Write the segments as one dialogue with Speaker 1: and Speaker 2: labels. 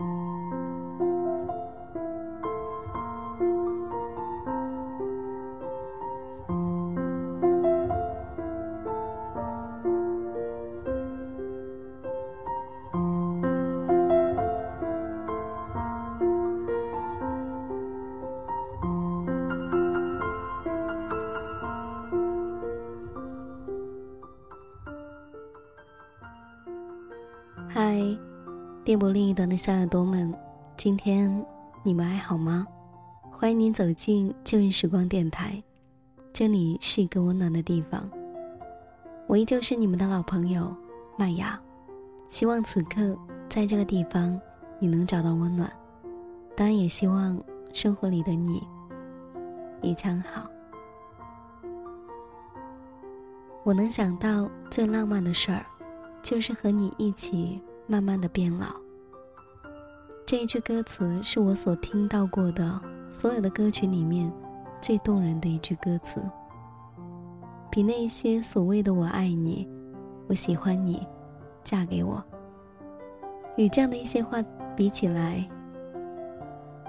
Speaker 1: Música 电波另一端的小耳朵们，今天你们还好吗？欢迎您走进旧日时光电台，这里是一个温暖的地方。我依旧是你们的老朋友麦芽，希望此刻在这个地方你能找到温暖，当然也希望生活里的你一切好。我能想到最浪漫的事儿。就是和你一起慢慢的变老。这一句歌词是我所听到过的所有的歌曲里面最动人的一句歌词，比那些所谓的“我爱你”“我喜欢你”“嫁给我”与这样的一些话比起来，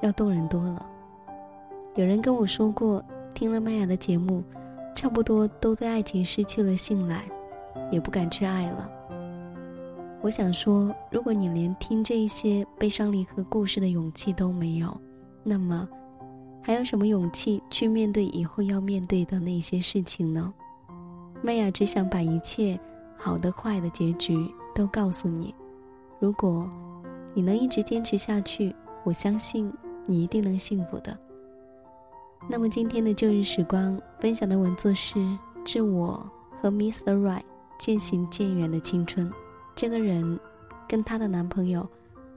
Speaker 1: 要动人多了。有人跟我说过，听了麦雅的节目，差不多都对爱情失去了信赖，也不敢去爱了。我想说，如果你连听这些悲伤离合故事的勇气都没有，那么还有什么勇气去面对以后要面对的那些事情呢？麦雅只想把一切好的、坏的结局都告诉你。如果你能一直坚持下去，我相信你一定能幸福的。那么今天的旧日时光分享的文字是《致我和 Mr. Right 渐行渐远的青春》。这个人，跟她的男朋友，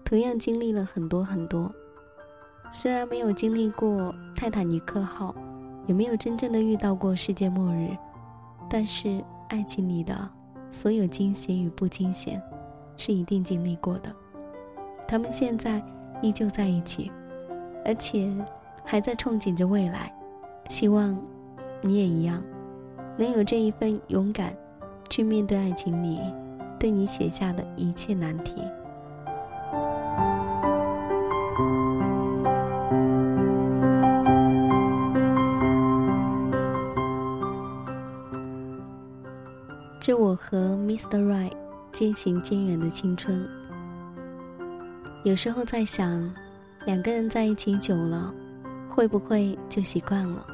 Speaker 1: 同样经历了很多很多。虽然没有经历过泰坦尼克号，也没有真正的遇到过世界末日，但是爱情里的所有惊险与不惊险，是一定经历过的。他们现在依旧在一起，而且还在憧憬着未来。希望你也一样，能有这一份勇敢，去面对爱情里。对你写下的一切难题。这我和 Mr. Right 渐行渐远的青春。有时候在想，两个人在一起久了，会不会就习惯了？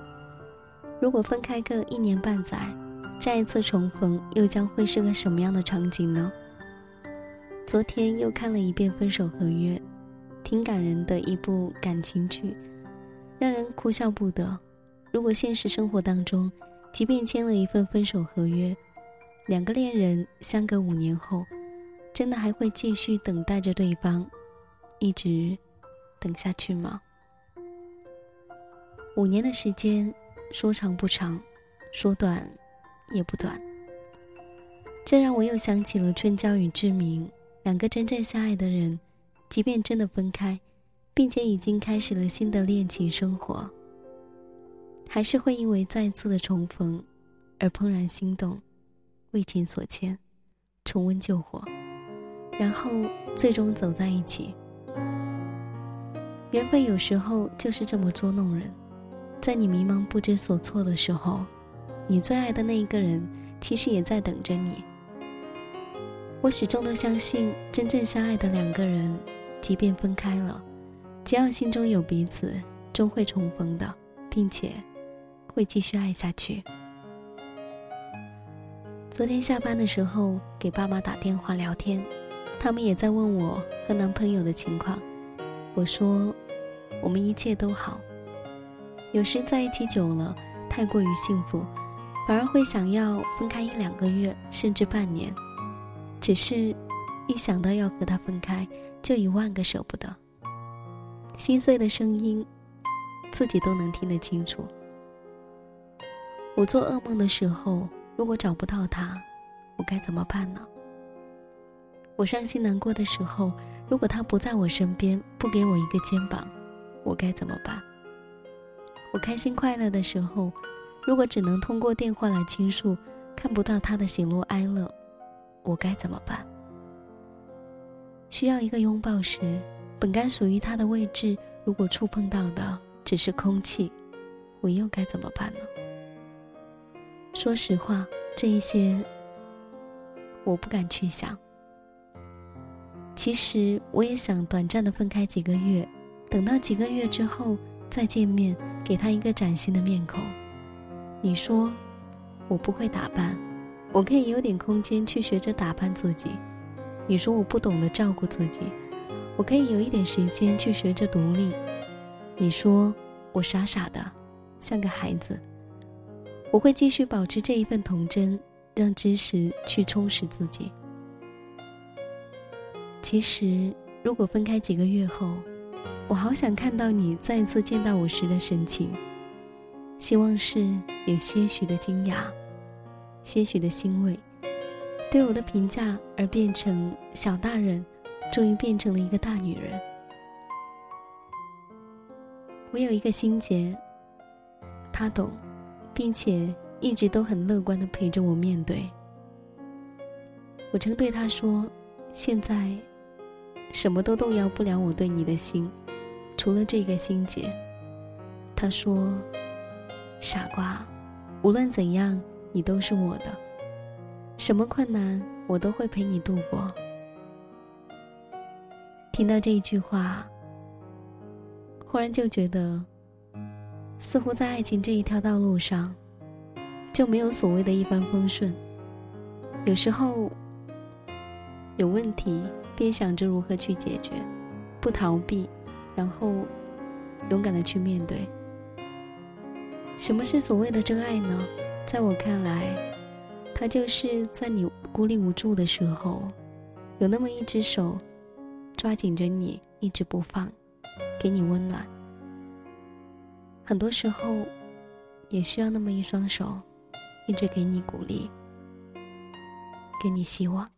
Speaker 1: 如果分开个一年半载。再一次重逢，又将会是个什么样的场景呢？昨天又看了一遍《分手合约》，挺感人的一部感情剧，让人哭笑不得。如果现实生活当中，即便签了一份分手合约，两个恋人相隔五年后，真的还会继续等待着对方，一直等下去吗？五年的时间，说长不长，说短。也不短，这让我又想起了春娇与志明两个真正相爱的人，即便真的分开，并且已经开始了新的恋情生活，还是会因为再次的重逢而怦然心动，为情所牵，重温旧火，然后最终走在一起。缘分有时候就是这么捉弄人，在你迷茫不知所措的时候。你最爱的那一个人，其实也在等着你。我始终都相信，真正相爱的两个人，即便分开了，只要心中有彼此，终会重逢的，并且会继续爱下去。昨天下班的时候，给爸妈打电话聊天，他们也在问我和男朋友的情况。我说，我们一切都好。有时在一起久了，太过于幸福。反而会想要分开一两个月，甚至半年。只是，一想到要和他分开，就一万个舍不得。心碎的声音，自己都能听得清楚。我做噩梦的时候，如果找不到他，我该怎么办呢？我伤心难过的时候，如果他不在我身边，不给我一个肩膀，我该怎么办？我开心快乐的时候。如果只能通过电话来倾诉，看不到他的喜怒哀乐，我该怎么办？需要一个拥抱时，本该属于他的位置，如果触碰到的只是空气，我又该怎么办呢？说实话，这一些我不敢去想。其实我也想短暂的分开几个月，等到几个月之后再见面，给他一个崭新的面孔。你说，我不会打扮，我可以有点空间去学着打扮自己。你说我不懂得照顾自己，我可以有一点时间去学着独立。你说我傻傻的，像个孩子，我会继续保持这一份童真，让知识去充实自己。其实，如果分开几个月后，我好想看到你再次见到我时的神情。希望是有些许的惊讶，些许的欣慰，对我的评价而变成小大人，终于变成了一个大女人。我有一个心结，他懂，并且一直都很乐观的陪着我面对。我曾对他说：“现在。”什么都动摇不了我对你的心，除了这个心结。他说：“傻瓜，无论怎样，你都是我的。什么困难，我都会陪你度过。”听到这一句话，忽然就觉得，似乎在爱情这一条道路上，就没有所谓的一帆风顺。有时候，有问题。便想着如何去解决，不逃避，然后勇敢的去面对。什么是所谓的真爱呢？在我看来，它就是在你孤立无助的时候，有那么一只手抓紧着你，一直不放，给你温暖。很多时候，也需要那么一双手，一直给你鼓励，给你希望。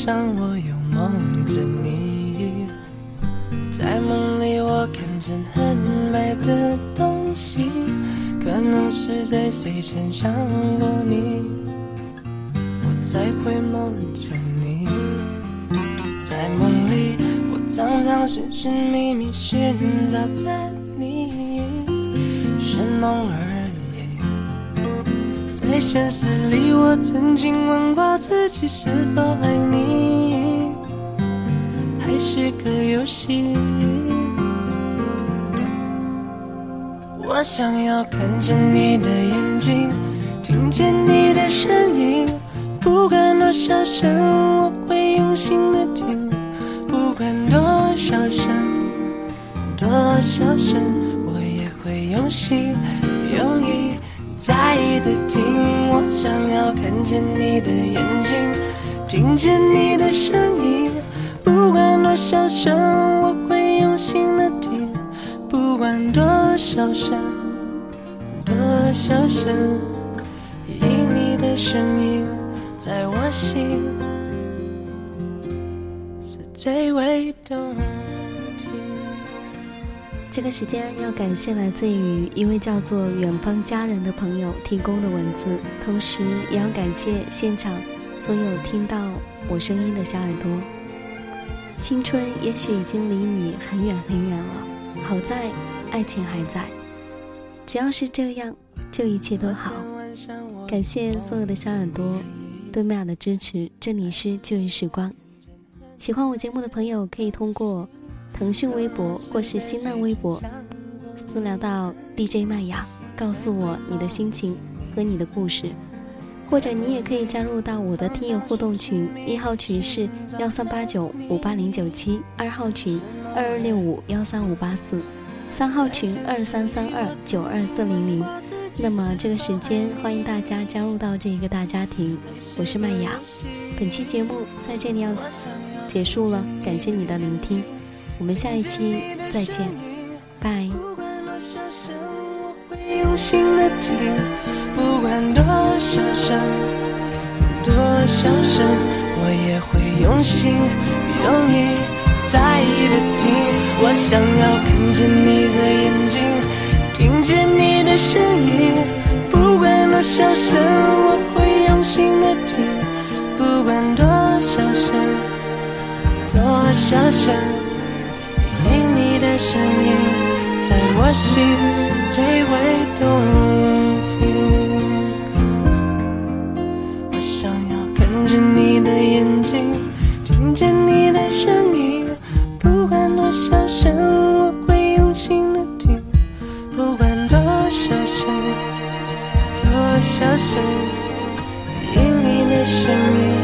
Speaker 2: 上我又梦着你，在梦里我看见很美的东西，可能是在睡前想过你，我才会梦见你。在梦里，我常常寻寻觅觅，寻找着你，是梦而已。在现实里，我曾经问过自己是否爱你，个游戏。我想要看见你的眼睛，听见你的声音，不管多少声，我会用心的听；不管多少声，多少声，我也会用心用意。在意的听，我想要看见你的眼睛，听见你的声音。多少声，我会用心的听。不管多少声，多少声，因你的声音在我心是最为动。
Speaker 1: 这个时间要感谢来自于一位叫做远方家人的朋友提供的文字，同时也要感谢现场所有听到我声音的小耳朵。青春也许已经离你很远很远了，好在爱情还在。只要是这样，就一切都好。感谢所有的小耳朵对麦雅的支持。这里是旧日时光，喜欢我节目的朋友可以通过。腾讯微博或是新浪微博私聊到 DJ 麦雅，告诉我你的心情和你的故事，或者你也可以加入到我的听友互动群，一号群是幺三八九五八零九七，二号群二二六五幺三五八四，三号群二三三二九二四零零。那么这个时间，欢迎大家加入到这一个大家庭。我是麦雅，本期节目在这里要结束了，感谢你的聆听，我们下一期再见，拜。
Speaker 2: 会用心的听不管多少声，多少声，我也会用心用力在意的听。我想要看见你的眼睛，听见你的声音。不管多少声，我会用心的听。不管多少声，多少声，因你的声音在我心是最为动听。我想要看着你的眼睛，听见你的声音，不管多少声，我会用心的听。不管多少声，多少声，因你的声音